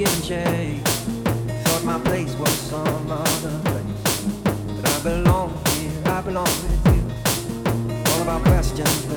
getting changed. Thought my place was some other place. But I belong here, I belong with you. All of our questions.